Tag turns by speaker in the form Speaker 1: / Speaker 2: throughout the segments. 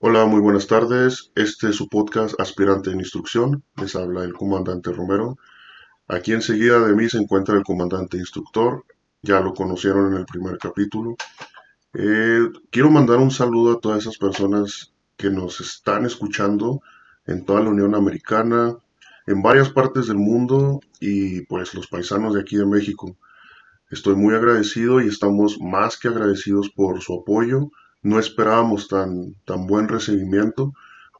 Speaker 1: Hola, muy buenas tardes. Este es su podcast Aspirante en Instrucción. Les habla el comandante Romero. Aquí enseguida de mí se encuentra el comandante instructor. Ya lo conocieron en el primer capítulo. Eh, quiero mandar un saludo a todas esas personas que nos están escuchando en toda la Unión Americana, en varias partes del mundo y pues los paisanos de aquí de México. Estoy muy agradecido y estamos más que agradecidos por su apoyo. No esperábamos tan, tan buen recibimiento,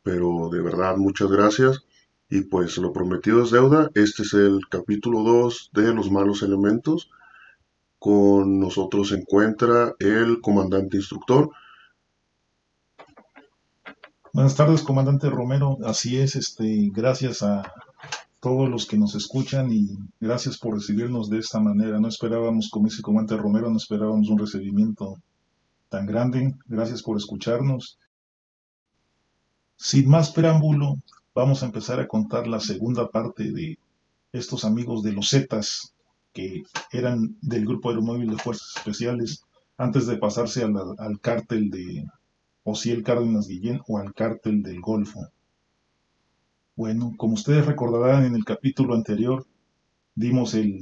Speaker 1: pero de verdad muchas gracias. Y pues lo prometido es deuda. Este es el capítulo 2 de Los malos elementos. Con nosotros se encuentra el comandante instructor.
Speaker 2: Buenas tardes, comandante Romero. Así es, este, gracias a todos los que nos escuchan y gracias por recibirnos de esta manera. No esperábamos, como dice el comandante Romero, no esperábamos un recibimiento tan grande. Gracias por escucharnos. Sin más preámbulo, vamos a empezar a contar la segunda parte de estos amigos de los Zetas, que eran del Grupo Aeromóvil de Fuerzas Especiales, antes de pasarse al, cártel de Ociel Cárdenas Guillén o al cártel del Golfo. Bueno, como ustedes recordarán en el capítulo anterior, dimos el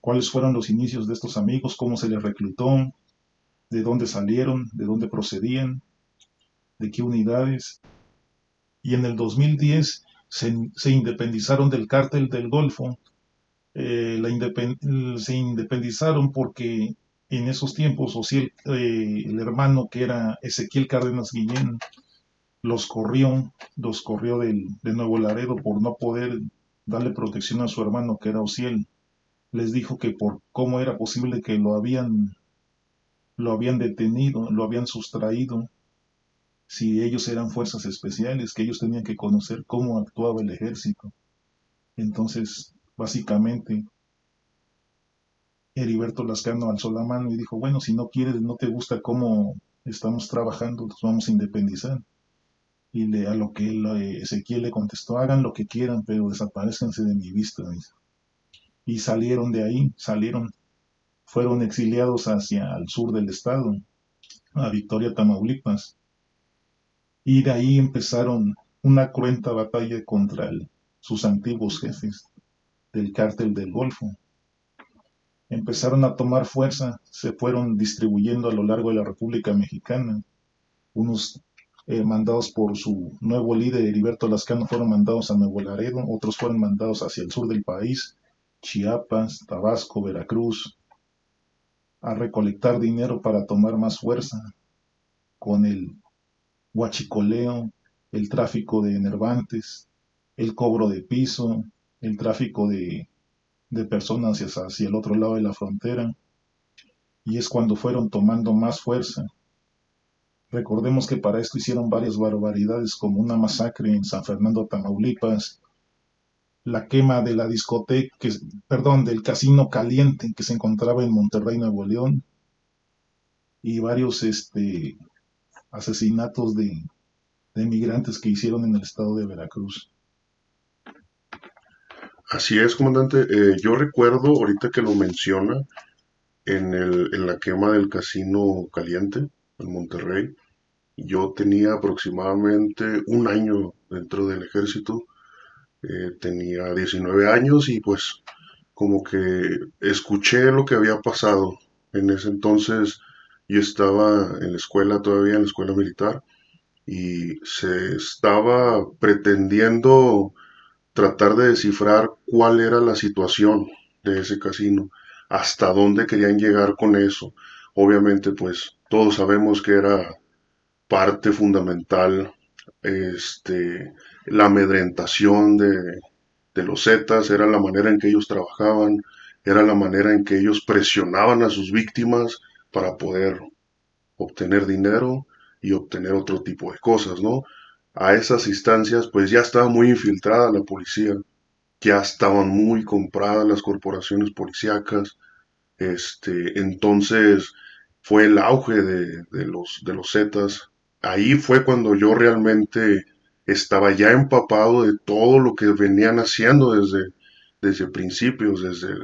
Speaker 2: cuáles fueron los inicios de estos amigos, cómo se les reclutó, de dónde salieron, de dónde procedían, de qué unidades. Y en el 2010 se, independizaron del cártel del Golfo. Eh, se independizaron porque en esos tiempos Ociel, eh, el hermano que era Ezequiel Cárdenas Guillén, los corrió, los corrió del, de Nuevo Laredo por no poder darle protección a su hermano que era Ociel. Les dijo que por cómo era posible que lo habían lo habían detenido, lo habían sustraído, si ellos eran fuerzas especiales, que ellos tenían que conocer cómo actuaba el ejército. Entonces, básicamente, Heriberto Lascano alzó la mano y dijo, bueno, si no quieres, no te gusta cómo estamos trabajando, nos vamos a independizar. Y le, a lo que eh, Ezequiel le contestó, hagan lo que quieran, pero desaparezcanse de mi vista. Y salieron de ahí, salieron fueron exiliados hacia el sur del estado, a Victoria, Tamaulipas, y de ahí empezaron una cruenta batalla contra sus antiguos jefes del cártel del Golfo. Empezaron a tomar fuerza, se fueron distribuyendo a lo largo de la República Mexicana. Unos eh, mandados por su nuevo líder, Heriberto Lascano, fueron mandados a Nuevo Laredo, otros fueron mandados hacia el sur del país, Chiapas, Tabasco, Veracruz, a recolectar dinero para tomar más fuerza con el huachicoleo, el tráfico de enervantes, el cobro de piso, el tráfico de, de personas hacia, hacia el otro lado de la frontera. Y es cuando fueron tomando más fuerza. Recordemos que para esto hicieron varias barbaridades, como una masacre en San Fernando, Tamaulipas, la quema de la discoteca, perdón, del casino caliente que se encontraba en Monterrey, Nuevo León, y varios este, asesinatos de, de migrantes que hicieron en el estado de Veracruz.
Speaker 1: Así es, comandante. Eh, yo recuerdo, ahorita que lo menciona, en, el, en la quema del casino caliente en Monterrey, yo tenía aproximadamente un año dentro del ejército eh, tenía 19 años y pues como que escuché lo que había pasado. En ese entonces yo estaba en la escuela todavía, en la escuela militar, y se estaba pretendiendo tratar de descifrar cuál era la situación de ese casino, hasta dónde querían llegar con eso. Obviamente pues todos sabemos que era parte fundamental este la amedrentación de, los Zetas, era la manera en que ellos trabajaban, era la manera en que ellos presionaban a sus víctimas para poder obtener dinero y obtener otro tipo de cosas, ¿no? A esas instancias, pues ya estaba muy infiltrada la policía, ya estaban muy compradas las corporaciones policíacas, este, entonces fue el auge de, de los, de los Zetas. Ahí fue cuando yo realmente estaba ya empapado de todo lo que venían haciendo desde, desde principios, desde,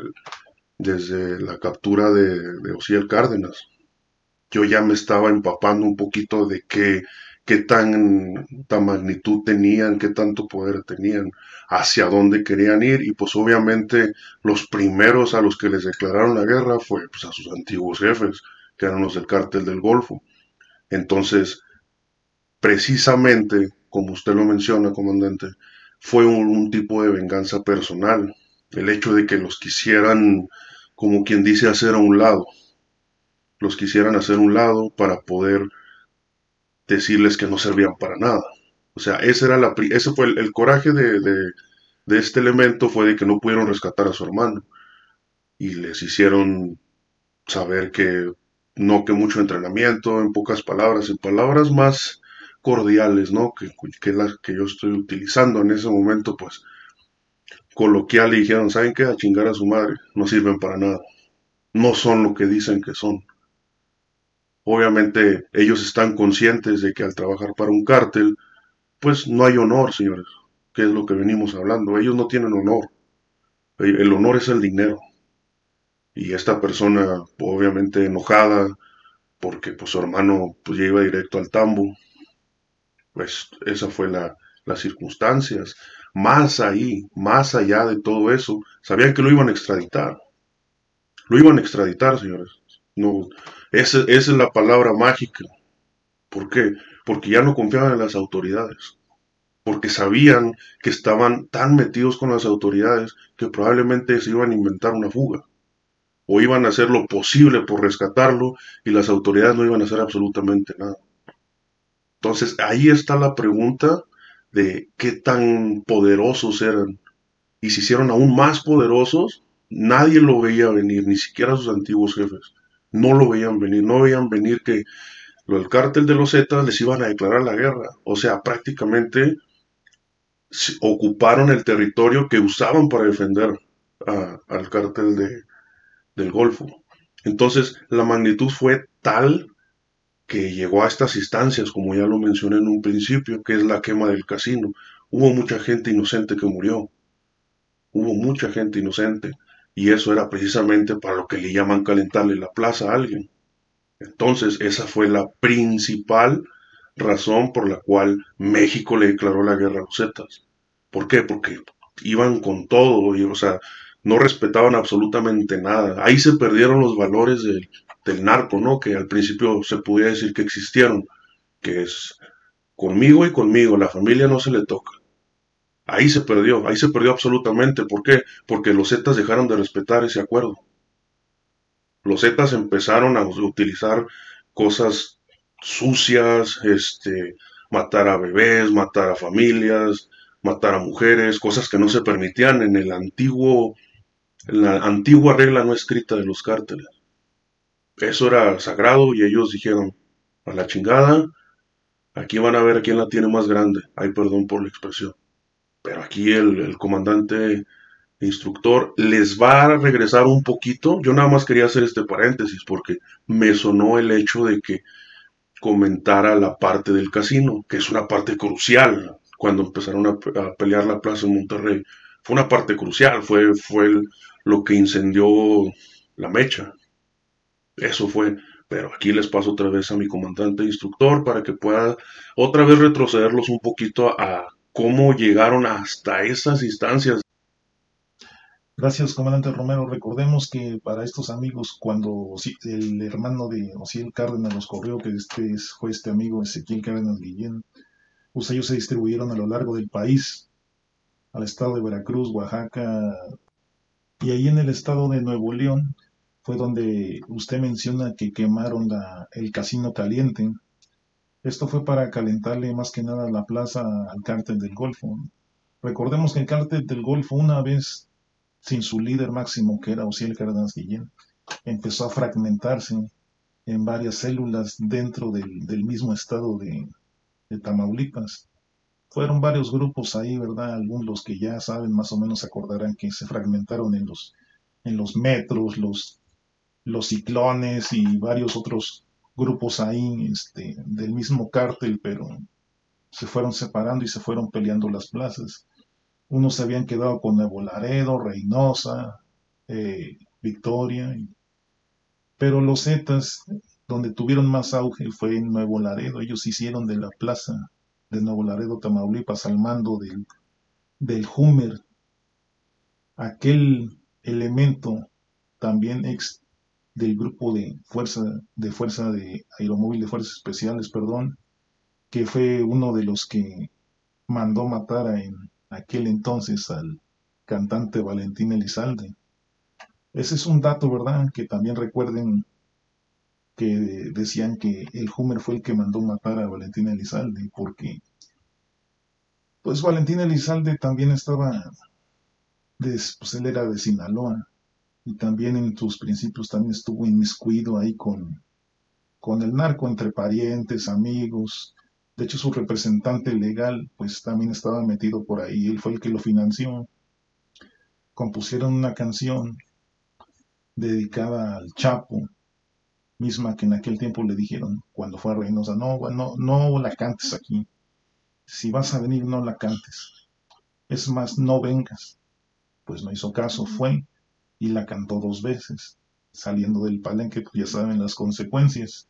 Speaker 1: desde la captura de, de Ociel Cárdenas. Yo ya me estaba empapando un poquito de qué qué tan, tan magnitud tenían, qué tanto poder tenían, hacia dónde querían ir y pues obviamente los primeros a los que les declararon la guerra fue pues, a sus antiguos jefes, que eran los del cártel del Golfo. Entonces, precisamente, como usted lo menciona, comandante, fue un, tipo de venganza personal, el hecho de que los quisieran, como quien dice, hacer a un lado, los quisieran hacer a un lado para poder decirles que no servían para nada. O sea, ese, era la, ese fue el, coraje de, de, este elemento, fue de que no pudieron rescatar a su hermano. Y les hicieron saber que no que mucho entrenamiento, en pocas palabras, en palabras más cordiales, ¿no? Que, que las que yo estoy utilizando en ese momento, pues coloquial y dijeron, ¿saben qué? A chingar a su madre, no sirven para nada. No son lo que dicen que son. Obviamente ellos están conscientes de que al trabajar para un cártel, pues no hay honor, señores, que es lo que venimos hablando. Ellos no tienen honor. El honor es el dinero. Y esta persona, obviamente enojada, porque pues su hermano pues ya iba directo al tambo, pues esa fue la, las circunstancias. Más ahí, más allá de todo eso, sabían que lo iban a extraditar. Lo iban a extraditar, señores. No, esa, es la palabra mágica. ¿Por qué? Porque ya no confiaban en las autoridades. Porque sabían que estaban tan metidos con las autoridades que probablemente se iban a inventar una fuga. O iban a hacer lo posible por rescatarlo y las autoridades no iban a hacer absolutamente nada. Entonces ahí está la pregunta de qué tan poderosos eran. Y se hicieron aún más poderosos, nadie lo veía venir, ni siquiera sus antiguos jefes no lo veían venir, no veían venir que el cártel de los Zetas les iban a declarar la guerra. O sea, prácticamente ocuparon el territorio que usaban para defender al cártel de, del Golfo. Entonces, la magnitud fue tal que llegó a estas instancias, como ya lo mencioné en un principio, que es la quema del casino. Hubo mucha gente inocente que murió. Hubo mucha gente inocente. Y eso era precisamente para lo que le llaman calentarle la plaza a alguien. Entonces, esa fue la principal razón por la cual México le declaró la guerra a los Zetas. ¿Por qué? Porque iban con todo, y, o sea, no respetaban absolutamente nada. Ahí se perdieron los valores del, del narco, ¿no? Que al principio se podía decir que existieron, que es conmigo y conmigo, la familia no se le toca. Ahí se perdió, ahí se perdió absolutamente. ¿Por qué? Porque los Zetas dejaron de respetar ese acuerdo. Los Zetas empezaron a utilizar cosas sucias, este, matar a bebés, matar a familias, matar a mujeres, cosas que no se permitían en el antiguo, en la antigua regla no escrita de los cárteles. Eso era sagrado y ellos dijeron, a la chingada, aquí van a ver quién la tiene más grande. Ay, perdón por la expresión pero aquí el, comandante instructor les va a regresar un poquito. Yo nada más quería hacer este paréntesis porque me sonó el hecho de que comentara la parte del casino, que es una parte crucial cuando empezaron a, pelear la plaza en Monterrey. Fue una parte crucial, fue, fue lo que incendió la mecha. Eso fue. Pero aquí les paso otra vez a mi comandante instructor para que pueda otra vez retrocederlos un poquito a cómo llegaron hasta esas instancias.
Speaker 2: Gracias, comandante Romero. Recordemos que para estos amigos, cuando el hermano de Ociel Cárdenas los corrió, que este fue este amigo Ezequiel Cárdenas Guillén, pues ellos se distribuyeron a lo largo del país, al estado de Veracruz, Oaxaca, y ahí en el estado de Nuevo León fue donde usted menciona que quemaron el casino caliente, esto fue para calentarle más que nada la plaza al cártel del Golfo. Recordemos que el cártel del Golfo, una vez sin su líder máximo, que era Osiel Cárdenas Guillén, empezó a fragmentarse en varias células dentro del, mismo estado de, Tamaulipas. Fueron varios grupos ahí, ¿verdad? Algunos que ya saben más o menos acordarán que se fragmentaron en los, en los metros, los, los ciclones y varios otros grupos ahí este, del mismo cártel, pero se fueron separando y se fueron peleando las plazas. Unos se habían quedado con Nuevo Laredo, Reynosa, eh, Victoria, pero los Zetas donde tuvieron más auge fue en Nuevo Laredo. Ellos hicieron de la plaza de Nuevo Laredo, Tamaulipas, al mando del, del Hummer, aquel elemento también del grupo de fuerza de fuerza de aeromóvil de fuerzas especiales, perdón, que fue uno de los que mandó matar en aquel entonces al cantante Valentín Elizalde. Ese es un dato, ¿verdad? Que también recuerden que decían que el Hummer fue el que mandó matar a Valentín Elizalde, porque pues Valentín Elizalde también estaba, pues él era de Sinaloa, y también en sus principios también estuvo inmiscuido ahí con, con el narco, entre parientes, amigos. De hecho, su representante legal, pues también estaba metido por ahí, él fue el que lo financió. Compusieron una canción dedicada al Chapo, misma que en aquel tiempo le dijeron cuando fue a Reynosa, no, no, no la cantes aquí. Si vas a venir, no la cantes. Es más, no vengas. Pues no hizo caso, fue y la cantó dos veces, saliendo del palenque, pues ya saben las consecuencias.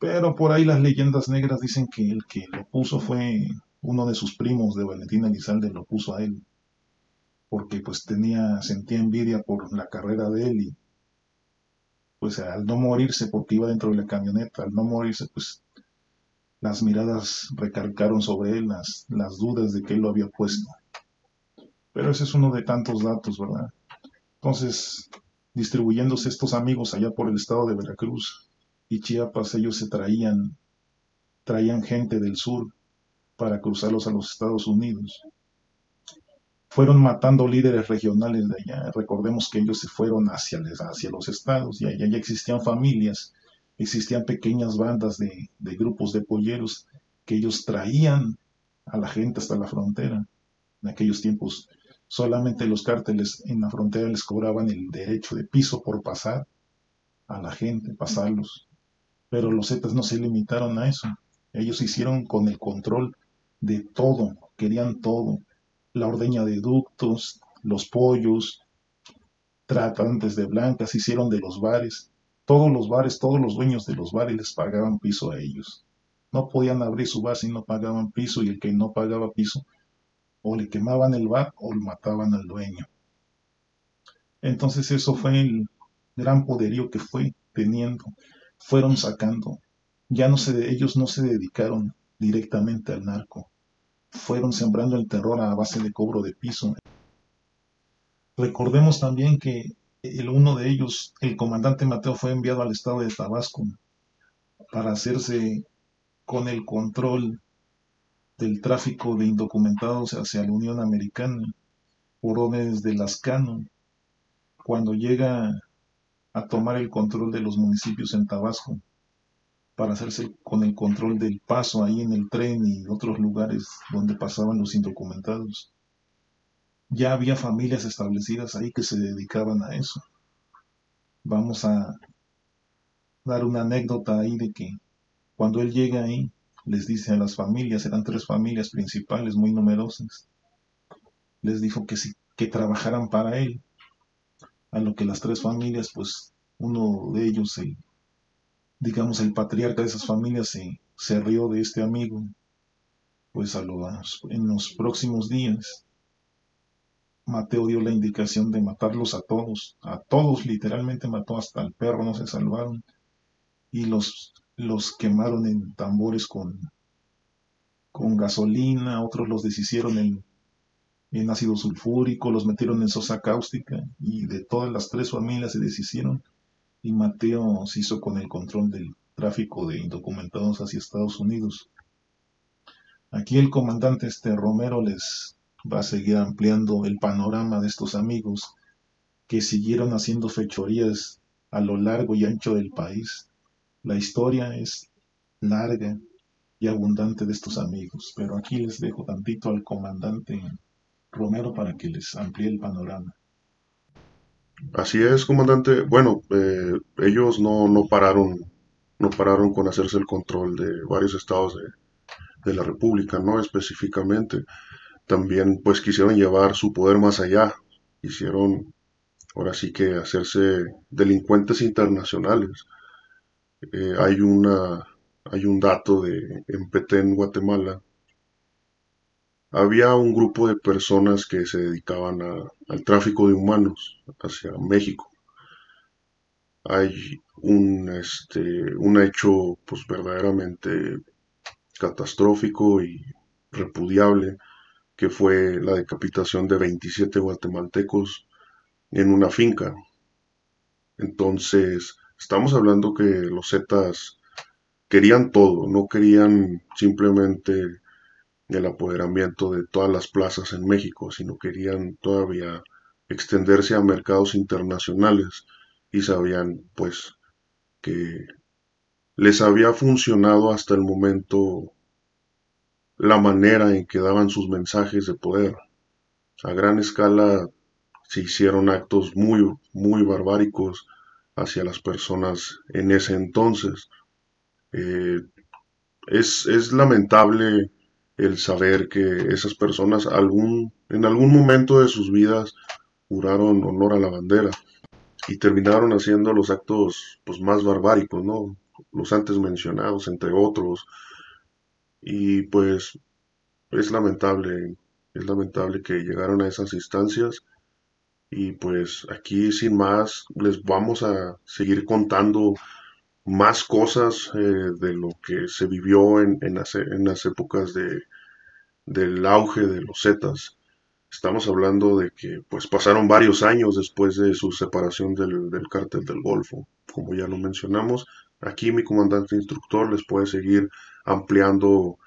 Speaker 2: Pero por ahí las leyendas negras dicen que el que lo puso fue uno de sus primos de Valentina Elizalde, lo puso a él, porque pues tenía, sentía envidia por la carrera de él y pues al no morirse, porque iba dentro de la camioneta, al no morirse, pues las miradas recalcaron sobre él las, las dudas de que él lo había puesto. Pero ese es uno de tantos datos, ¿verdad? Entonces, distribuyéndose estos amigos allá por el estado de Veracruz y Chiapas, ellos se traían, traían gente del sur para cruzarlos a los Estados Unidos fueron matando líderes regionales de allá. Recordemos que ellos se fueron hacia, hacia los estados y allá ya existían familias, existían pequeñas bandas de, de grupos de polleros que ellos traían a la gente hasta la frontera. En aquellos tiempos solamente los cárteles en la frontera les cobraban el derecho de piso por pasar a la gente, pasarlos. Pero los Zetas no se limitaron a eso. Ellos hicieron con el control de todo, querían todo la ordeña de ductos, los pollos, tratantes de blancas, hicieron de los bares. Todos los bares, todos los dueños de los bares les pagaban piso a ellos. No podían abrir su bar si no pagaban piso y el que no pagaba piso o le quemaban el bar o le mataban al dueño. Entonces eso fue el gran poderío que fue teniendo. Fueron sacando. Ya no se, ellos no se dedicaron directamente al narco fueron sembrando el terror a base de cobro de piso. Recordemos también que el uno de ellos, el comandante Mateo, fue enviado al estado de Tabasco para hacerse con el control del tráfico de indocumentados hacia la Unión Americana por órdenes de Lascano. Cuando llega a tomar el control de los municipios en Tabasco, para hacerse con el control del paso ahí en el tren y otros lugares donde pasaban los indocumentados. Ya había familias establecidas ahí que se dedicaban a eso. Vamos a dar una anécdota ahí de que cuando él llega ahí, les dice a las familias, eran tres familias principales muy numerosas, les dijo que, si, que trabajaran para él, a lo que las tres familias, pues uno de ellos, el digamos, el patriarca de esas familias se, se rió de este amigo, pues a en los próximos días Mateo dio la indicación de matarlos a todos, a todos literalmente mató hasta el perro, no se salvaron, y los, los quemaron en tambores con, con gasolina, otros los deshicieron en, en ácido sulfúrico, los metieron en sosa cáustica, y de todas las tres familias se deshicieron y Mateo se hizo con el control del tráfico de indocumentados hacia Estados Unidos. Aquí el comandante este Romero les va a seguir ampliando el panorama de estos amigos que siguieron haciendo fechorías a lo largo y ancho del país. La historia es larga y abundante de estos amigos, pero aquí les dejo tantito al comandante Romero para que les amplíe el panorama.
Speaker 1: Así es, comandante. Bueno, eh, ellos no, no pararon, no pararon con hacerse el control de varios estados de, de la República, ¿no? Específicamente. También, pues, quisieron llevar su poder más allá. Hicieron, ahora sí que hacerse delincuentes internacionales. Eh, hay, una, hay un dato de en Petén, Guatemala. Había un grupo de personas que se dedicaban al tráfico de humanos hacia México. Hay un, este, un hecho pues verdaderamente catastrófico y repudiable que fue la decapitación de 27 guatemaltecos en una finca. Entonces, estamos hablando que los Zetas querían todo, no querían simplemente el apoderamiento de todas las plazas en México, sino querían todavía extenderse a mercados internacionales y sabían pues que les había funcionado hasta el momento la manera en que daban sus mensajes de poder. A gran escala se hicieron actos muy, muy barbáricos hacia las personas en ese entonces. Eh, es, es, lamentable el saber que esas personas algún, en algún momento de sus vidas juraron honor a la bandera y terminaron haciendo los actos pues, más barbáricos, ¿no? Los antes mencionados, entre otros, y pues es lamentable, es lamentable que llegaron a esas instancias. Y pues aquí sin más les vamos a seguir contando más cosas eh, de lo que se vivió en, en, las, épocas de, del auge de los Zetas. Estamos hablando de que pues pasaron varios años después de su separación del, del cártel del Golfo. Como ya lo mencionamos, aquí mi comandante instructor les puede seguir ampliando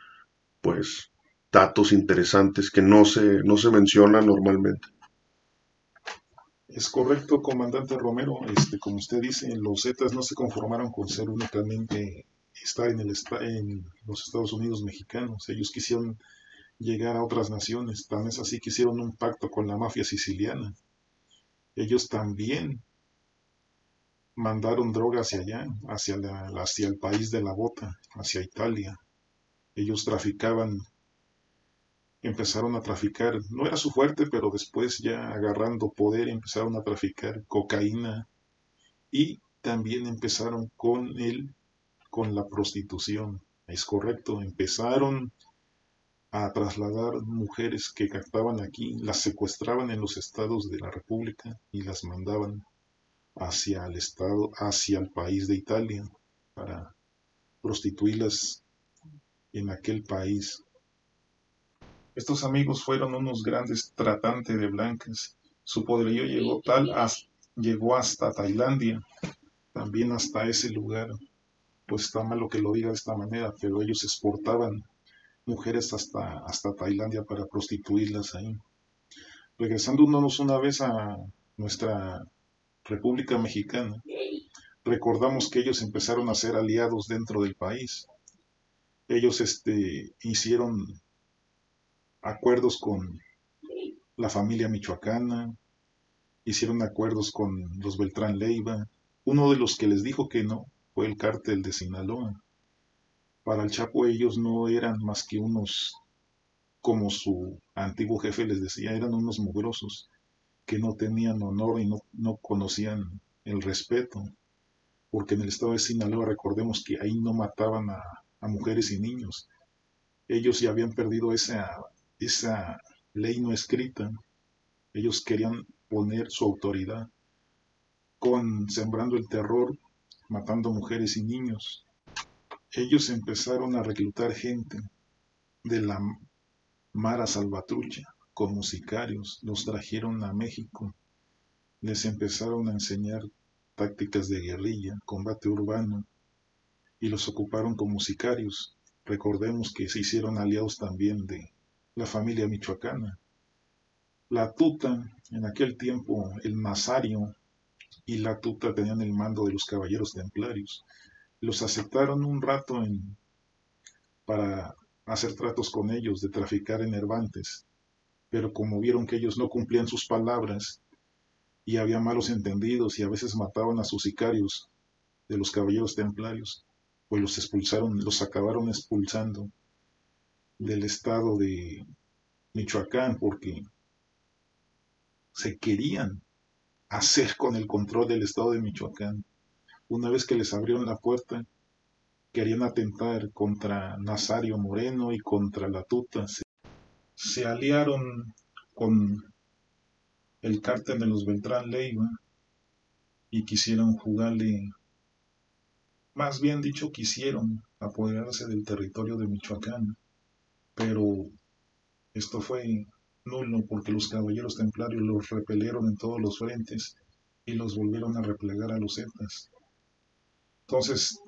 Speaker 1: pues datos interesantes que no se, no se mencionan normalmente.
Speaker 2: Es correcto, comandante Romero. Este, como usted dice, los Zetas no se conformaron con ser únicamente estar en, el, en los Estados Unidos mexicanos. Ellos quisieron llegar a otras naciones. También es así que hicieron un pacto con la mafia siciliana. Ellos también mandaron droga hacia allá, hacia, la, hacia el país de la bota, hacia Italia ellos traficaban, empezaron a traficar, no era su fuerte, pero después ya agarrando poder empezaron a traficar cocaína y también empezaron con el, con la prostitución. Es correcto, empezaron a trasladar mujeres que captaban aquí, las secuestraban en los estados de la República y las mandaban hacia el estado, hacia el país de Italia para prostituirlas en aquel país. Estos amigos fueron unos grandes tratantes de blancas. Su poderío llegó tal llegó hasta Tailandia, también hasta ese lugar. Pues está mal lo que lo diga de esta manera, pero ellos exportaban mujeres hasta, hasta Tailandia para prostituirlas ahí. Regresándonos una vez a nuestra República Mexicana, recordamos que ellos empezaron a ser aliados dentro del país ellos este, hicieron acuerdos con la familia michoacana, hicieron acuerdos con los Beltrán Leiva. Uno de los que les dijo que no fue el cártel de Sinaloa. Para el Chapo ellos no eran más que unos, como su antiguo jefe les decía, eran unos mugrosos que no tenían honor y no, no conocían el respeto. Porque en el estado de Sinaloa recordemos que ahí no mataban a, a mujeres y niños. Ellos ya habían perdido esa, esa ley no escrita. Ellos querían poner su autoridad con sembrando el terror, matando mujeres y niños. Ellos empezaron a reclutar gente de la Mara Salvatrucha como sicarios, los trajeron a México, les empezaron a enseñar tácticas de guerrilla, combate urbano, y los ocuparon como sicarios. Recordemos que se hicieron aliados también de la familia michoacana. La tuta, en aquel tiempo el Nazario y la tuta tenían el mando de los caballeros templarios. Los aceptaron un rato en, para hacer tratos con ellos, de traficar en Herbantes, pero como vieron que ellos no cumplían sus palabras y había malos entendidos y a veces mataban a sus sicarios de los caballeros templarios, pues los expulsaron, los acabaron expulsando del estado de Michoacán porque se querían hacer con el control del estado de Michoacán. una vez que les abrieron la puerta, querían atentar contra Nazario Moreno y contra la Tuta. Se, aliaron con el cártel de los Beltrán Leiva y quisieron jugarle, más bien dicho, quisieron apoderarse del territorio de Michoacán, pero esto fue nulo porque los caballeros templarios los repelieron en todos los frentes y los volvieron a replegar a los Zetas. Entonces,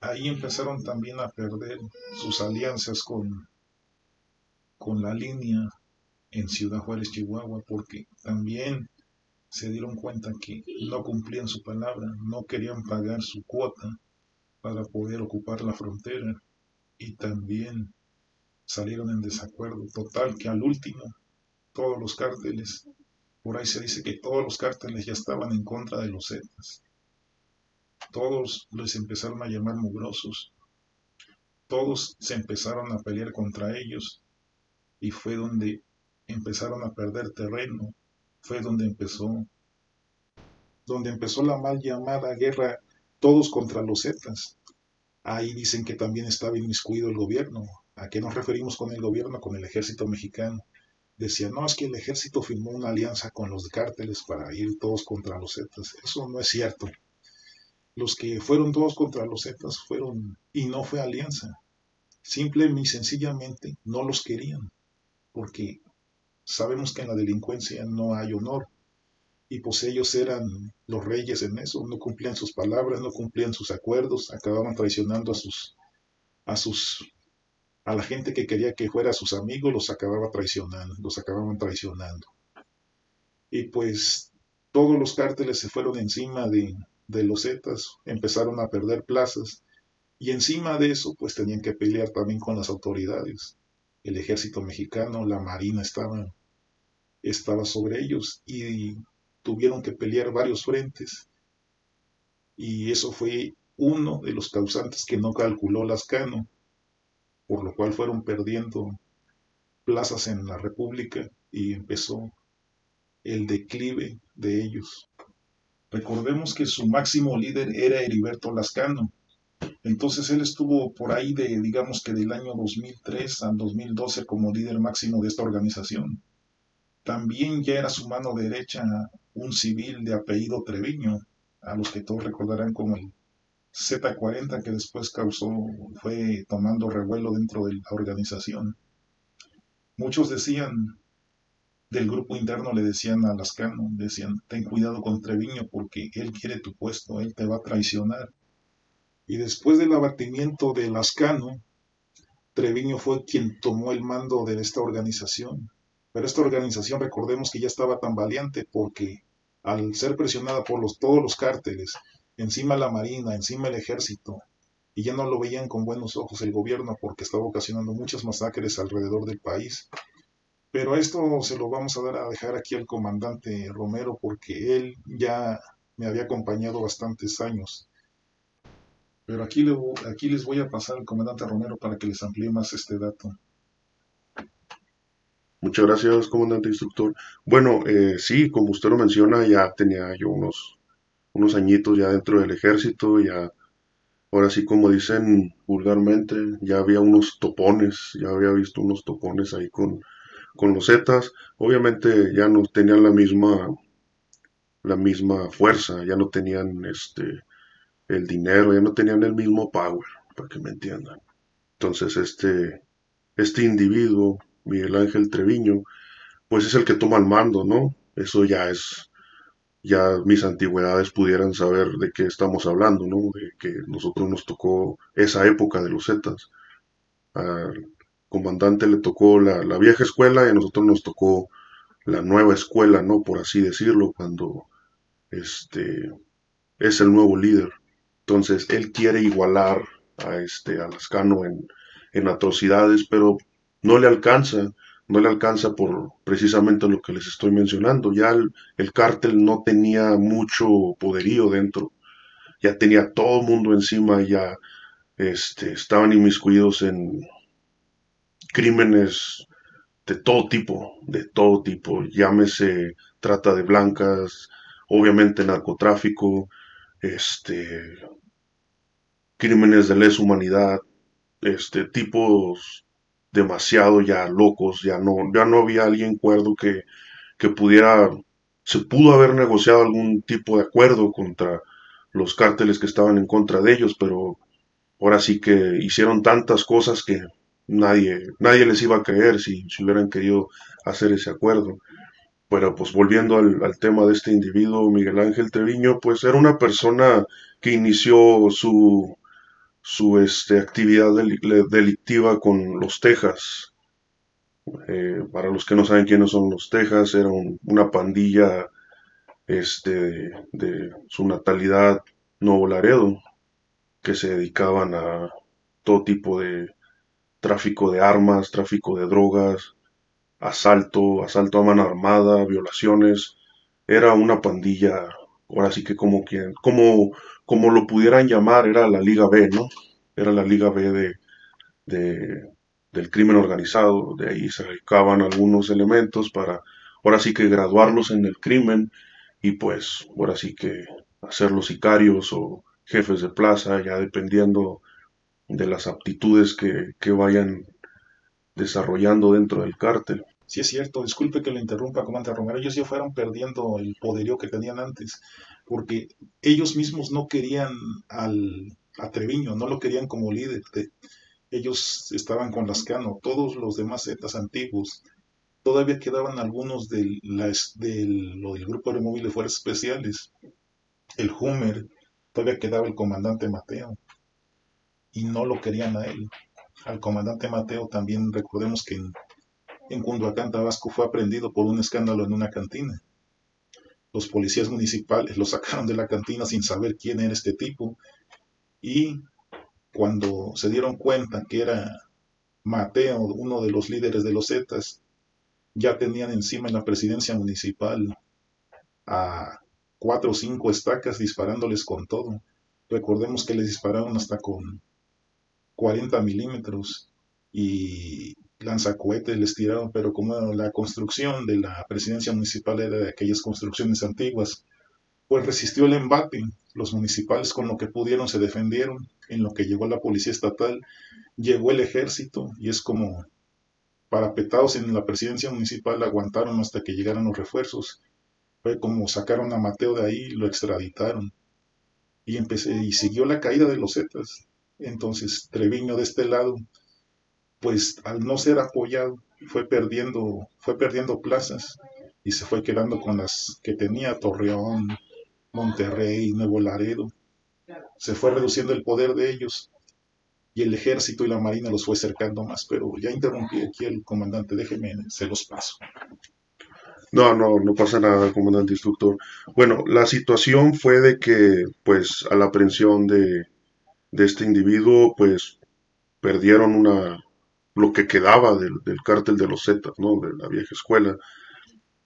Speaker 2: ahí empezaron también a perder sus alianzas con, con la línea en Ciudad Juárez, Chihuahua, porque también se dieron cuenta que no cumplían su palabra, no querían pagar su cuota para poder ocupar la frontera y también salieron en desacuerdo. Total que al último, todos los cárteles, por ahí se dice que todos los cárteles ya estaban en contra de los Zetas. Todos les empezaron a llamar mugrosos. Todos se empezaron a pelear contra ellos y fue donde empezaron a perder terreno. Fue donde empezó donde empezó la mal llamada guerra todos contra los Zetas. Ahí dicen que también estaba inmiscuido el gobierno. ¿A qué nos referimos con el gobierno? Con el ejército mexicano. Decían, no, es que el ejército firmó una alianza con los cárteles para ir todos contra los Zetas. Eso no es cierto los que fueron todos contra los Zetas fueron, y no fue alianza, simple y sencillamente no los querían, porque sabemos que en la delincuencia no hay honor, y pues ellos eran los reyes en eso, no cumplían sus palabras, no cumplían sus acuerdos, acababan traicionando a sus, a sus, a la gente que quería que fuera sus amigos, los acababa traicionando, los acababan traicionando. Y pues todos los cárteles se fueron encima de, de los Zetas empezaron a perder plazas y encima de eso pues tenían que pelear también con las autoridades. El ejército mexicano, la marina estaba, estaba sobre ellos y tuvieron que pelear varios frentes y eso fue uno de los causantes que no calculó Lascano, por lo cual fueron perdiendo plazas en la República y empezó el declive de ellos. Recordemos que su máximo líder era Heriberto Lascano. Entonces él estuvo por ahí de, digamos que del año 2003 al 2012 como líder máximo de esta organización. También ya era su mano derecha un civil de apellido Treviño, a los que todos recordarán como el Z40 que después causó, fue tomando revuelo dentro de la organización. Muchos decían del grupo interno le decían a Lascano, decían, ten cuidado con Treviño porque él quiere tu puesto, él te va a traicionar. Y después del abatimiento de Lascano, Treviño fue quien tomó el mando de esta organización. Pero esta organización, recordemos que ya estaba tan valiente porque al ser presionada por los, todos los cárteles, encima la marina, encima el ejército, y ya no lo veían con buenos ojos el gobierno porque estaba ocasionando muchas masacres alrededor del país, pero esto se lo vamos a dar a dejar aquí al comandante Romero porque él ya me había acompañado bastantes años. Pero aquí, aquí les voy a pasar al comandante Romero para que les amplíe más este dato.
Speaker 1: Muchas gracias, comandante instructor. Bueno, eh, sí, como usted lo menciona, ya tenía yo unos, unos añitos ya dentro del ejército, ya, ahora sí, como dicen vulgarmente, ya había unos topones, ya había visto unos topones ahí con, con los Zetas, obviamente ya no tenían la misma, la misma fuerza, ya no tenían este, el dinero, ya no tenían el mismo power, para que me entiendan. Entonces este, este individuo, Miguel Ángel Treviño, pues es el que toma el mando, ¿no? Eso ya es, ya mis antigüedades pudieran saber de qué estamos hablando, ¿no? De que nosotros nos tocó esa época de los Zetas comandante le tocó la, vieja escuela y a nosotros nos tocó la nueva escuela, ¿no? Por así decirlo, cuando este es el nuevo líder. Entonces, él quiere igualar a este a Lascano en, en atrocidades, pero no le alcanza, no le alcanza por precisamente lo que les estoy mencionando. Ya el, el cártel no tenía mucho poderío dentro, ya tenía todo el mundo encima, ya este, estaban inmiscuidos en, crímenes de todo tipo, de todo tipo, llámese trata de blancas, obviamente narcotráfico, este, crímenes de lesa humanidad, este, tipos demasiado ya locos, ya no, ya no había alguien cuerdo que, que pudiera, se pudo haber negociado algún tipo de acuerdo contra los cárteles que estaban en contra de ellos, pero ahora sí que hicieron tantas cosas que nadie, nadie les iba a creer si, si hubieran querido hacer ese acuerdo. Pero pues volviendo al, tema de este individuo, Miguel Ángel Treviño, pues era una persona que inició su, su este, actividad delictiva con los Texas. Eh, para los que no saben quiénes son los Texas, era una pandilla este, de, su natalidad Nuevo Laredo, que se dedicaban a todo tipo de tráfico de armas, tráfico de drogas, asalto, asalto a mano armada, violaciones. Era una pandilla, ahora sí que como quien, como, como lo pudieran llamar, era la Liga B, ¿no? Era la Liga B de, de del crimen organizado. De ahí se dedicaban algunos elementos para, ahora sí que graduarlos en el crimen y pues, ahora sí que hacerlos sicarios o jefes de plaza, ya dependiendo de las aptitudes que, que vayan desarrollando dentro del cártel.
Speaker 2: Sí, es cierto, disculpe que le interrumpa, comandante Romero, ellos ya fueron perdiendo el poderío que tenían antes, porque ellos mismos no querían al, a Treviño, no lo querían como líder. ellos estaban con Lascano, todos los demás zetas antiguos. Todavía quedaban algunos del, del, del grupo de móviles fuerzas especiales. El Hummer, todavía quedaba el comandante Mateo. Y no lo querían a él. Al comandante Mateo también recordemos que en, Cunduacán, Tabasco, fue aprendido por un escándalo en una cantina. Los policías municipales lo sacaron de la cantina sin saber quién era este tipo y cuando se dieron cuenta que era Mateo, uno de los líderes de los Zetas, ya tenían encima en la presidencia municipal a cuatro o cinco estacas disparándoles con todo. Recordemos que les dispararon hasta con 40 milímetros y lanzacohetes les tiraron, pero como la construcción de la presidencia municipal era de aquellas construcciones antiguas, pues resistió el embate. Los municipales con lo que pudieron se defendieron. En lo que llegó la policía estatal, llegó el ejército y es como parapetados en la presidencia municipal aguantaron hasta que llegaran los refuerzos. Fue como sacaron a Mateo de ahí lo extraditaron. Y, empecé, y siguió la caída de los Zetas. Entonces Treviño de este lado, pues al no ser apoyado, fue perdiendo, fue perdiendo plazas y se fue quedando con las que tenía Torreón, Monterrey, Nuevo Laredo. Se fue reduciendo el poder de ellos y el ejército y la marina los fue cercando más, pero ya interrumpí aquí el comandante, déjeme, se los paso.
Speaker 1: No, no, no pasa nada, comandante instructor. Bueno, la situación fue de que, pues, a la aprehensión de, de este individuo, pues, perdieron una, lo que quedaba del, del cártel de los Zetas, ¿no? De la vieja escuela.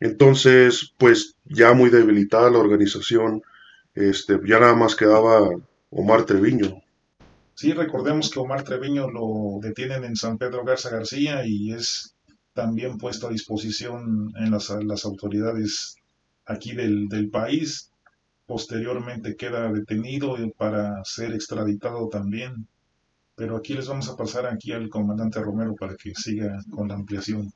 Speaker 1: Entonces, pues ya muy debilitada la organización, este, ya nada más quedaba Omar Treviño.
Speaker 2: Sí, recordemos que Omar Treviño lo detienen en San Pedro Garza García y es también puesto a disposición en las, las autoridades aquí del, del, país. Posteriormente queda detenido para ser extraditado también. Pero aquí les vamos a pasar aquí al comandante Romero para que siga con la ampliación.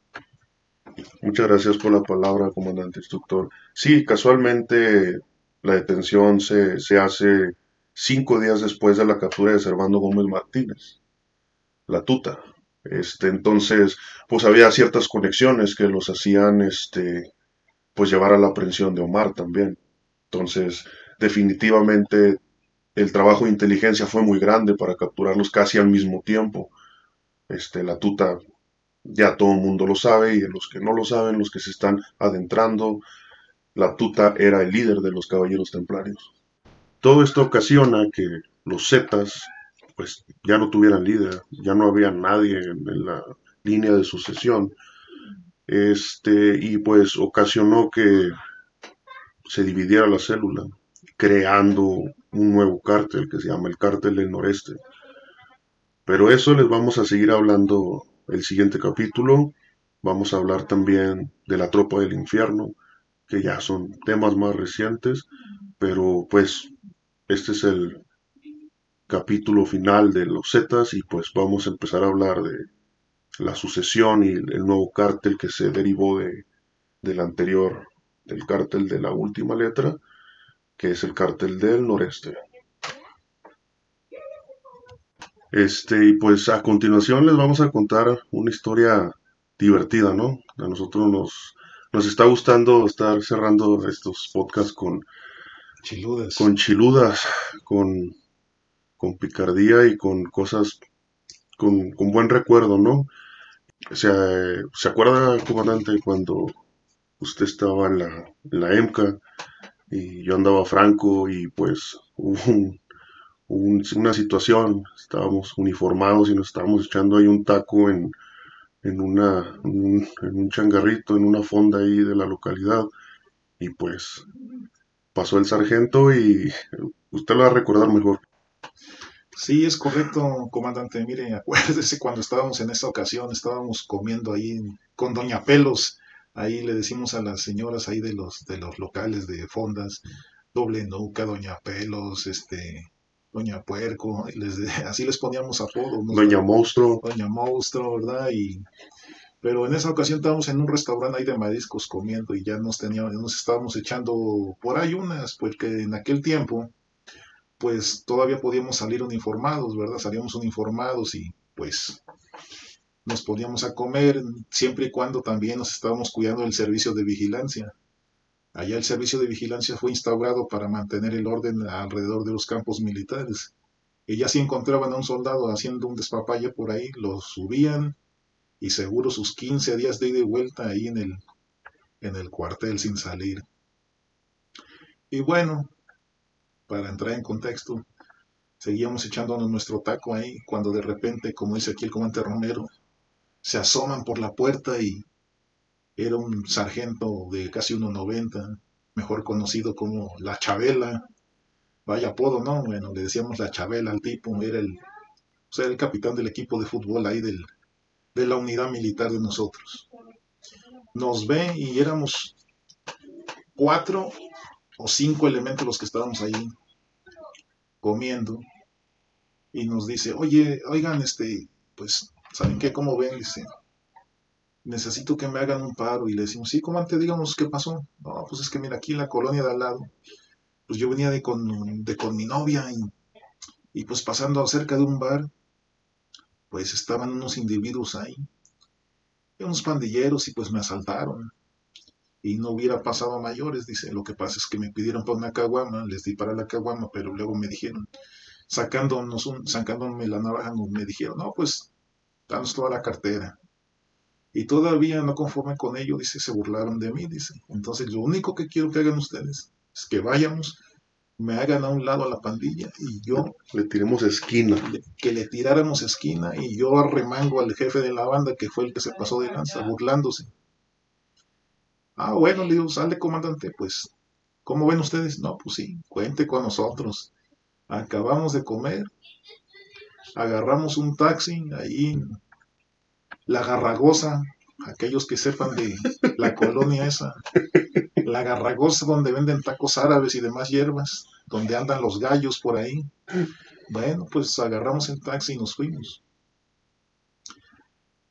Speaker 1: Muchas gracias por la palabra, comandante instructor. Sí, casualmente la detención se, se hace cinco días después de la captura de Servando Gómez Martínez, la tuta. Este, entonces, pues había ciertas conexiones que los hacían, este, pues llevar a la aprehensión de Omar también. Entonces, definitivamente el trabajo de inteligencia fue muy grande para capturarlos casi al mismo tiempo. Este, la tuta ya todo el mundo lo sabe y los que no lo saben, los que se están adentrando, la tuta era el líder de los caballeros templarios. Todo esto ocasiona que los zetas pues ya no tuvieran líder, ya no había nadie en, la línea de sucesión. Este, y pues ocasionó que se dividiera la célula, creando un nuevo cártel que se llama el cártel del noreste. Pero eso les vamos a seguir hablando el siguiente capítulo vamos a hablar también de la tropa del infierno, que ya son temas más recientes, pero pues este es el capítulo final de los Zetas y pues vamos a empezar a hablar de la sucesión y el nuevo cártel que se derivó de, del anterior, del cártel de la última letra, que es el cártel del noreste. Este, y pues a continuación les vamos a contar una historia divertida, ¿no? A nosotros nos, nos está gustando estar cerrando estos podcasts con
Speaker 2: chiludas,
Speaker 1: con, chiludas, con, con picardía y con cosas con, con buen recuerdo, ¿no? O sea, ¿se acuerda, comandante, cuando usted estaba en la, en la EMCA y yo andaba franco y pues hubo un, una situación, estábamos uniformados y nos estábamos echando ahí un taco en, en, una, un, en un changarrito, en una fonda ahí de la localidad. Y pues pasó el sargento y usted lo va a recordar mejor.
Speaker 2: Sí, es correcto, comandante. Mire, acuérdese cuando estábamos en esa ocasión, estábamos comiendo ahí con Doña Pelos. Ahí le decimos a las señoras ahí de los, de los locales de fondas, doble nuca, Doña Pelos, este, Doña Puerco, les, así les poníamos apodo.
Speaker 1: Doña Monstruo.
Speaker 2: Doña Monstruo, ¿verdad? Y, pero en esa ocasión estábamos en un restaurante ahí de mariscos comiendo y ya nos teníamos, nos estábamos echando por ahí unas, porque en aquel tiempo, pues todavía podíamos salir uniformados, ¿verdad? Salíamos uniformados y pues nos poníamos a comer siempre y cuando también nos estábamos cuidando del servicio de vigilancia. Allá el servicio de vigilancia fue instaurado para mantener el orden alrededor de los campos militares. Y ya si encontraban a un soldado haciendo un despapalle por ahí, lo subían y seguro sus 15 días de ida y vuelta ahí en el, en el cuartel sin salir. Y bueno, para entrar en contexto, seguíamos echándonos nuestro taco ahí cuando de repente, como dice aquí el comandante Romero, se asoman por la puerta y era un sargento de casi 1,90, mejor conocido como La Chabela. Vaya apodo, ¿no? Bueno, le decíamos La Chabela al tipo, era el, o sea, el capitán del equipo de fútbol ahí del, de la unidad militar de nosotros. Nos ve y éramos cuatro o cinco elementos los que estábamos ahí comiendo y nos dice, oye, oigan, este, pues, ¿saben qué? ¿Cómo ven? Dice, necesito que me hagan un paro. Y le decimos, sí, comandante, díganos qué pasó. No, pues es que mira, aquí en la colonia de al lado, pues yo venía de con, de con mi novia y, y pues pasando cerca de un bar, pues estaban unos individuos ahí, unos pandilleros y pues me asaltaron. Y no hubiera pasado a mayores, dice, lo que pasa es que me pidieron para una caguama, les di para la caguama, pero luego me dijeron, sacándonos un, sacándome la navaja, me dijeron, no, pues, danos toda la cartera. Y todavía no conforme con ello, dice, se burlaron de mí, dice. Entonces, lo único que quiero que hagan ustedes es que vayamos, me hagan a un lado a la pandilla y yo...
Speaker 1: Le tiremos esquina.
Speaker 2: que le tiráramos esquina y yo arremango al jefe de la banda, que fue el que se pasó de lanza, burlándose. Ah, bueno, le digo, sale comandante, pues, ¿cómo ven ustedes? No, pues sí, cuente con nosotros. Acabamos de comer, agarramos un taxi ahí la Garragosa, aquellos que sepan de la colonia esa, la Garragosa donde venden tacos árabes y demás hierbas, donde andan los gallos por ahí. Bueno, pues agarramos el taxi y nos fuimos.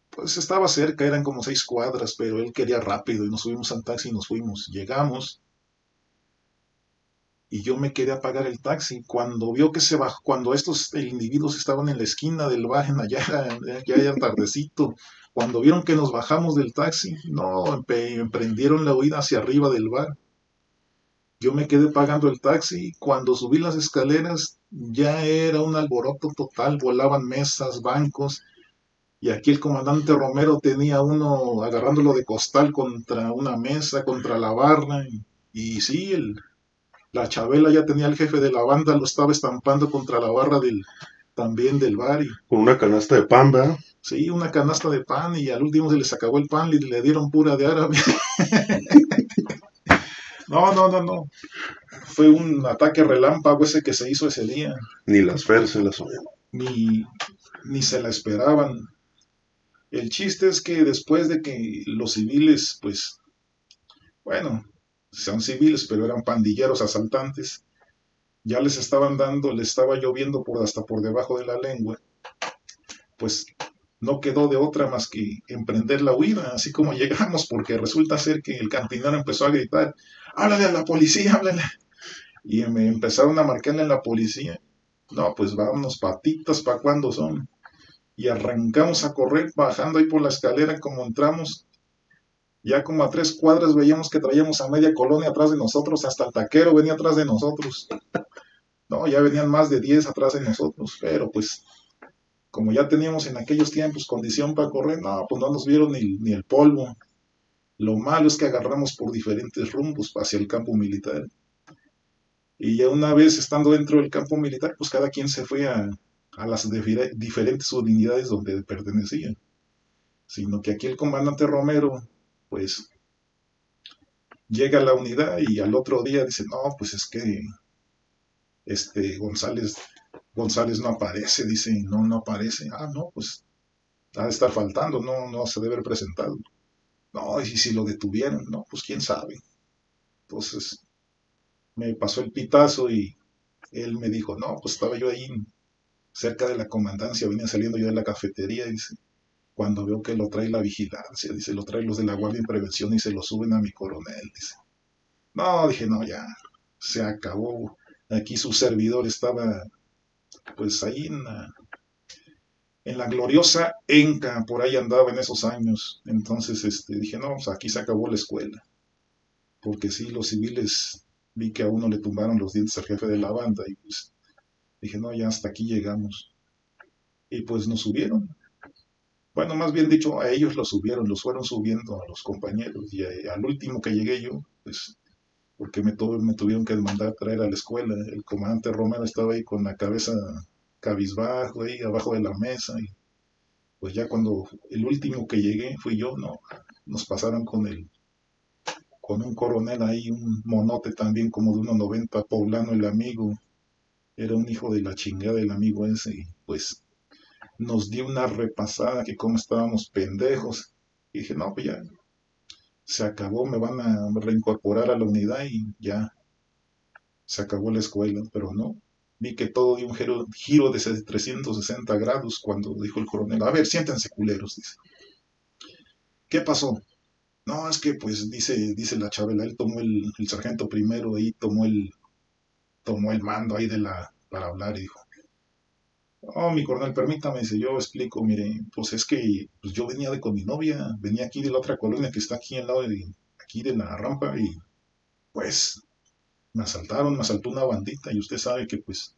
Speaker 2: Pues estaba cerca, eran como seis cuadras, pero él quería rápido y nos subimos al taxi y nos fuimos. Llegamos y yo me quedé a pagar el taxi. Cuando vio que se bajó, cuando estos individuos estaban en la esquina del bar, allá, ya era tardecito, cuando vieron que nos bajamos del taxi, no, emprendieron la huida hacia arriba del bar. Yo me quedé pagando el taxi. Cuando subí las escaleras, ya era un alboroto total, volaban mesas, bancos. Y aquí el comandante Romero tenía uno agarrándolo de costal contra una mesa, contra la barra. Y, y sí, el, la Chabela ya tenía el jefe de la banda, lo estaba estampando contra la barra del también del bar. Y,
Speaker 1: Con una canasta de pan, ¿verdad?
Speaker 2: Sí, una canasta de pan y al último se les acabó el pan y le dieron pura de árabe. no, no, no, no. Fue un ataque relámpago ese que se hizo ese día.
Speaker 1: Ni las FER se las
Speaker 2: Ni, ni se la esperaban. El chiste es que después de que los civiles, pues, bueno, son civiles, pero eran pandilleros asaltantes. ya les estaban dando, les estaba lloviendo por hasta por debajo de la lengua, pues no quedó de otra más que emprender la huida, así como llegamos, porque resulta ser que el cantinero empezó a gritar, háblale a la policía, háblale. Y me empezaron a marcarle a la policía. No, pues vámonos, patitas, ¿para cuándo son? Y arrancamos a correr, bajando ahí por la escalera como entramos. Ya como a tres cuadras veíamos que traíamos a media colonia atrás de nosotros, hasta el taquero venía atrás de nosotros. No, ya venían más de diez atrás de nosotros, pero pues como ya teníamos en aquellos tiempos condición para correr, no, pues no nos vieron ni, ni el polvo. Lo malo es que agarramos por diferentes rumbos hacia el campo militar. Y ya una vez estando dentro del campo militar, pues cada quien se fue a, a las diferentes unidades donde pertenecían. Sino que aquí el comandante Romero, pues, llega la unidad y al otro día dice, no, pues es que este González González no aparece, dice, no, no aparece. Ah, no, pues ha de estar faltando, no, no se debe haber presentado. No, y si lo detuvieron, no, pues quién sabe. Entonces me pasó el pitazo y él me dijo, no, pues estaba yo ahí cerca de la comandancia, venía saliendo yo de la cafetería, dice, cuando veo que lo trae la vigilancia, dice, lo trae los de la Guardia en Prevención y se lo suben a mi coronel, dice. No, dije, no, ya, se acabó. Aquí su servidor estaba pues ahí en la, en la gloriosa Enca, por ahí andaba en esos años. Entonces este, dije, no, pues aquí se acabó la escuela. Porque sí, los civiles vi que a uno le tumbaron los dientes al jefe de la banda y pues dije, no, ya hasta aquí llegamos. Y pues nos subieron. Bueno, más bien dicho, a ellos los subieron, los fueron subiendo a los compañeros. Y al último que llegué yo, pues porque me, me tuvieron que mandar traer a la escuela. El comandante Romero estaba ahí con la cabeza cabizbajo, ahí abajo de la mesa. Y pues ya cuando el último que llegué fui yo, no, nos pasaron con el con un coronel ahí, un monote también como de 1,90 poblano el amigo. Era un hijo de la chingada del amigo ese y pues nos dio una repasada que como estábamos pendejos. Y dije, no, pues ya, se acabó, me van a reincorporar a la unidad y ya se acabó la escuela, pero no. Vi que todo dio un giro, giro de 360 grados cuando dijo el coronel, a ver, siéntense culeros, dice. ¿Qué pasó? No, es que pues dice, dice la Chabela, él tomó el, el sargento primero y tomó el, tomó el mando ahí de la, para hablar y dijo, Oh, mi coronel, permítame, dice, yo explico, mire, pues es que pues yo venía de con mi novia, venía aquí de la otra colonia que está aquí al lado de aquí de la rampa y pues me asaltaron, me asaltó una bandita y usted sabe que pues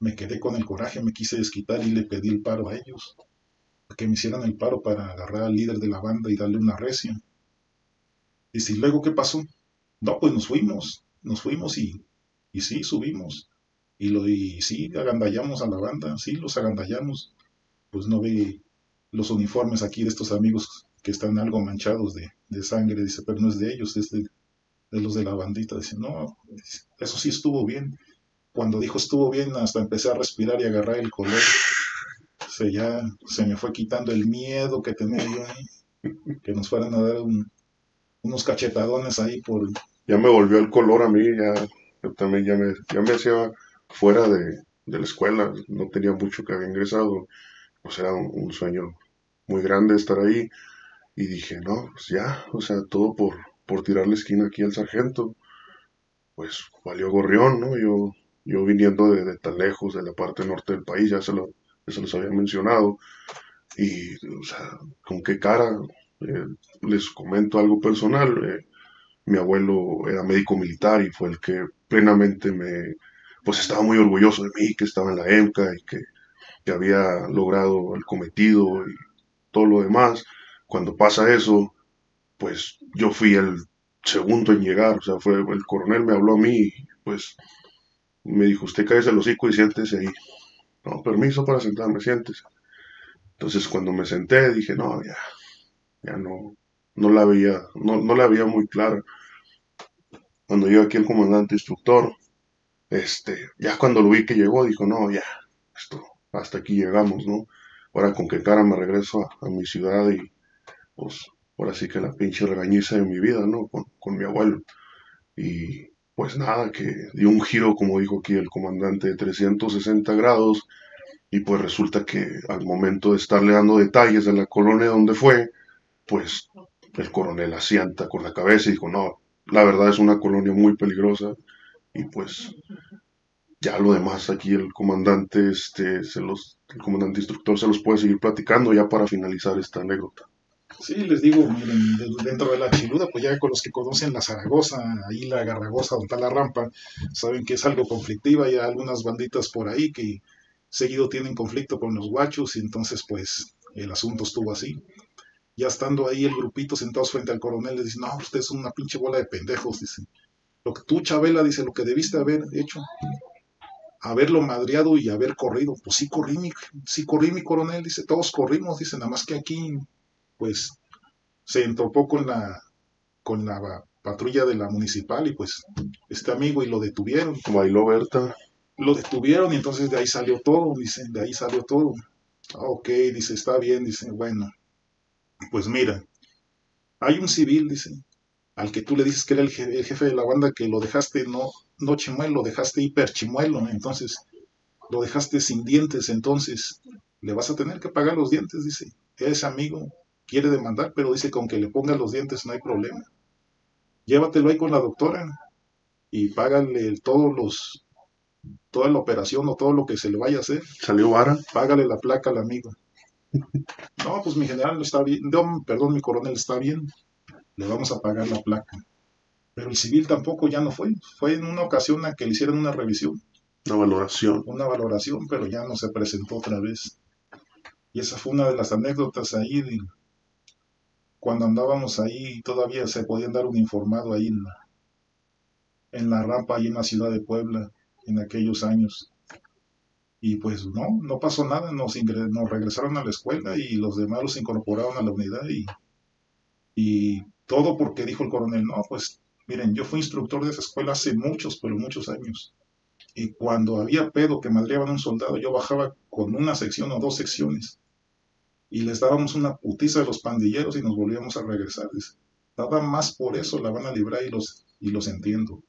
Speaker 2: me quedé con el coraje, me quise desquitar y le pedí el paro a ellos, que me hicieran el paro para agarrar al líder de la banda y darle una recia. Y si luego, ¿qué pasó? No, pues nos fuimos, nos fuimos y, y sí, subimos. Y, lo, y sí, agandallamos a la banda, sí, los agandallamos. Pues no ve los uniformes aquí de estos amigos que están algo manchados de, sangre, dice, pero no es de ellos, es de, los de la bandita. Dice, no, eso sí estuvo bien. Cuando dijo estuvo bien, hasta empecé a respirar y agarrar el color. Se, ya se me fue quitando el miedo que tenía yo ahí, que nos fueran a dar unos cachetadones ahí por...
Speaker 1: Ya me volvió el color a mí, ya, yo también ya me, ya me hacía fuera de, la escuela, no tenía mucho que había ingresado, pues era un, sueño muy grande estar ahí y dije, no, pues ya, o sea, todo por, por tirar la esquina aquí al sargento, pues valió gorrión, ¿no? Yo, yo viniendo de, tan lejos, de la parte norte del país, ya se, lo, se los había mencionado, y, o sea, con qué cara, eh, les comento algo personal, eh, mi abuelo era médico militar y fue el que plenamente me, pues estaba muy orgulloso de mí, que estaba en la EMCA y que, había logrado el cometido y todo lo demás. Cuando pasa eso, pues yo fui el segundo en llegar, o sea, fue el coronel me habló a mí, pues me dijo, usted cae el hocico y siéntese ahí. No, permiso para sentarme, siéntese. Entonces cuando me senté dije, no, ya, ya no, no la veía, no, no la veía muy clara. Cuando yo aquí el comandante instructor, este, ya cuando lo vi que llegó, dijo, no, ya, esto, hasta aquí llegamos, ¿no? Ahora con qué cara me regreso a, mi ciudad y, pues, ahora sí que la pinche regañiza de mi vida, ¿no? Con, mi abuelo. Y, pues nada, que dio un giro, como dijo aquí el comandante, de 360 grados y pues resulta que al momento de estarle dando detalles de la colonia donde fue, pues el coronel asienta con la cabeza y dijo, no, la verdad es una colonia muy peligrosa y pues ya lo demás aquí el comandante, este, se los, el comandante instructor se los puede seguir platicando ya para finalizar esta anécdota.
Speaker 2: Sí, les digo, dentro de la chiluda, pues ya con los que conocen la Zaragoza, ahí la Garragosa, donde está la rampa, saben que es algo conflictiva, hay algunas banditas por ahí que seguido tienen conflicto con los guachos y entonces pues el asunto estuvo así. Ya estando ahí el grupito sentados frente al coronel, le dicen, no, usted es una pinche bola de pendejos, dice. Lo que tú, Chabela, dice, lo que debiste haber hecho, haberlo madreado y haber corrido. Pues sí corrí, mi, sí corrí mi coronel, dice, todos corrimos, dice, nada más que aquí, pues, se entropó con la, con la patrulla de la municipal y pues este amigo y lo detuvieron.
Speaker 1: Bailó Berta
Speaker 2: lo detuvieron y entonces de ahí salió todo, dice, de ahí salió todo. Ok, dice, está bien, dice, bueno, pues mira, hay un civil, dice, al que tú le dices que era el, jefe de la banda, que lo dejaste no, no chimuelo, lo dejaste hiper chimuelo, entonces lo dejaste sin dientes, entonces le vas a tener que pagar los dientes, dice. Ese amigo quiere demandar, pero dice con que le ponga los dientes no hay problema. Llévatelo ahí con la doctora y págale todos los toda la operación o todo lo que se le vaya a hacer.
Speaker 1: ¿Salió vara?
Speaker 2: Págale la placa al amigo. No, pues mi general está bien, perdón, mi coronel está bien, le vamos a pagar la placa. Pero el civil tampoco ya no fue, fue en una ocasión a que le hicieron una revisión.
Speaker 1: Una valoración.
Speaker 2: Una valoración, pero ya no se presentó otra vez. Y esa fue una de las anécdotas ahí de cuando andábamos ahí todavía se podían dar un informado ahí en la, en la rampa, ahí en la ciudad de Puebla en aquellos años. Y pues no, no pasó nada, nos, nos regresaron a la escuela y los demás los incorporaron a la unidad y, y todo porque dijo el coronel, no, pues miren, yo fui instructor de esa escuela hace muchos, pero muchos años. Y cuando había pedo que madreaban a un soldado, yo bajaba con una sección o dos secciones y les dábamos una putiza a los pandilleros y nos volvíamos a regresar. nada más por eso la van a librar y los, y los entiendo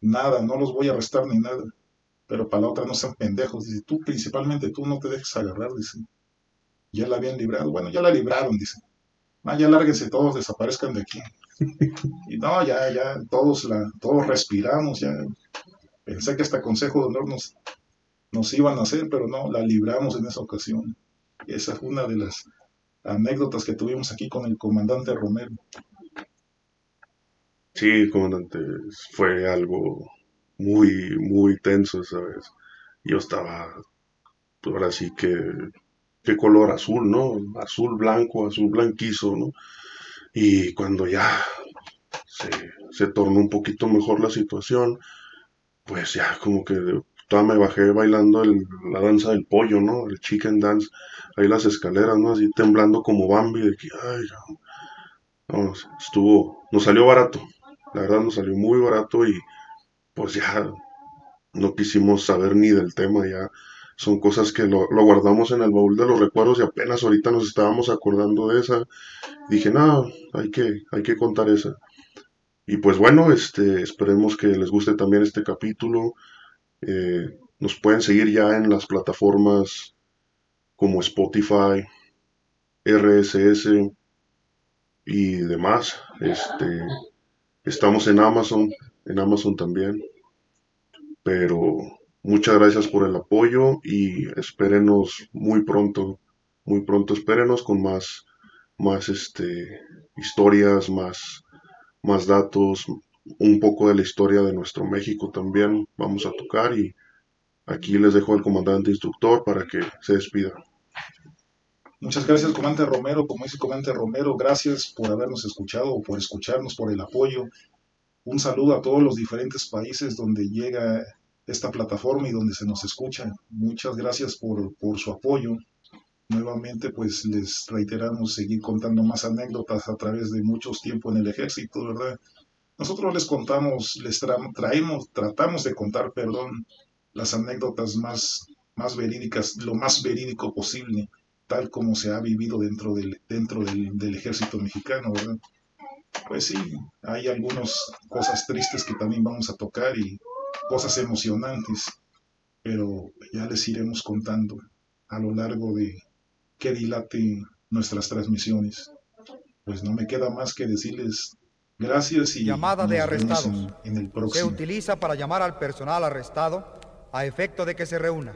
Speaker 2: nada, no los voy a arrestar ni nada. Pero para la otra no sean pendejos. Dice, tú principalmente tú no te dejes agarrar, dice. Ya la habían librado. Bueno, ya la libraron, dice. Ah, ya lárguense todos, desaparezcan de aquí. y no, ya, ya, todos la, todos respiramos, ya. Pensé que hasta Consejo de Honor nos, nos iban a hacer, pero no, la libramos en esa ocasión. Esa fue una de las anécdotas que tuvimos aquí con el comandante Romero.
Speaker 1: Sí, comandante, fue algo muy, muy tenso esa vez. Yo estaba, pues ahora sí que, qué color azul, ¿no? Azul blanco, azul blanquizo, ¿no? Y cuando ya se, tornó un poquito mejor la situación, pues ya como que toda me bajé bailando la danza del pollo, ¿no? El chicken dance, ahí las escaleras, ¿no? Así temblando como Bambi, de que, ay. No, estuvo, nos salió barato, la verdad nos salió muy barato y pues ya no quisimos saber ni del tema, ya son cosas que lo, guardamos en el baúl de los recuerdos y apenas ahorita nos estábamos acordando de esa. Dije, no, hay que, hay que contar esa. Y pues bueno, este, esperemos que les guste también este capítulo. Eh, nos pueden seguir ya en las plataformas como Spotify, RSS y demás. Este, Estamos en Amazon, en Amazon también. Pero muchas gracias por el apoyo y espérenos muy pronto, muy pronto espérenos con más, más este, historias, más, más datos, un poco de la historia de nuestro México también vamos a tocar y aquí les dejo al comandante instructor para que se despida.
Speaker 2: Muchas gracias, comandante Romero. Como dice comandante Romero, gracias por habernos escuchado, por escucharnos, por el apoyo. Un saludo a todos los diferentes países donde llega esta plataforma y donde se nos escucha. Muchas gracias por, por su apoyo. Nuevamente, pues les reiteramos seguir contando más anécdotas a través de muchos tiempos en el ejército, ¿verdad? Nosotros les contamos, les traemos, tratamos de contar, perdón, las anécdotas más, más verídicas, lo más verídico posible tal como se ha vivido dentro del, dentro del, ejército mexicano, ¿verdad? Pues sí, hay algunas cosas tristes que también vamos a tocar y cosas emocionantes, pero ya les iremos contando a lo largo de que dilate nuestras transmisiones. Pues no me queda más que decirles gracias y
Speaker 3: llamada de arrestados. Se utiliza para llamar al personal arrestado a efecto de que se reúna.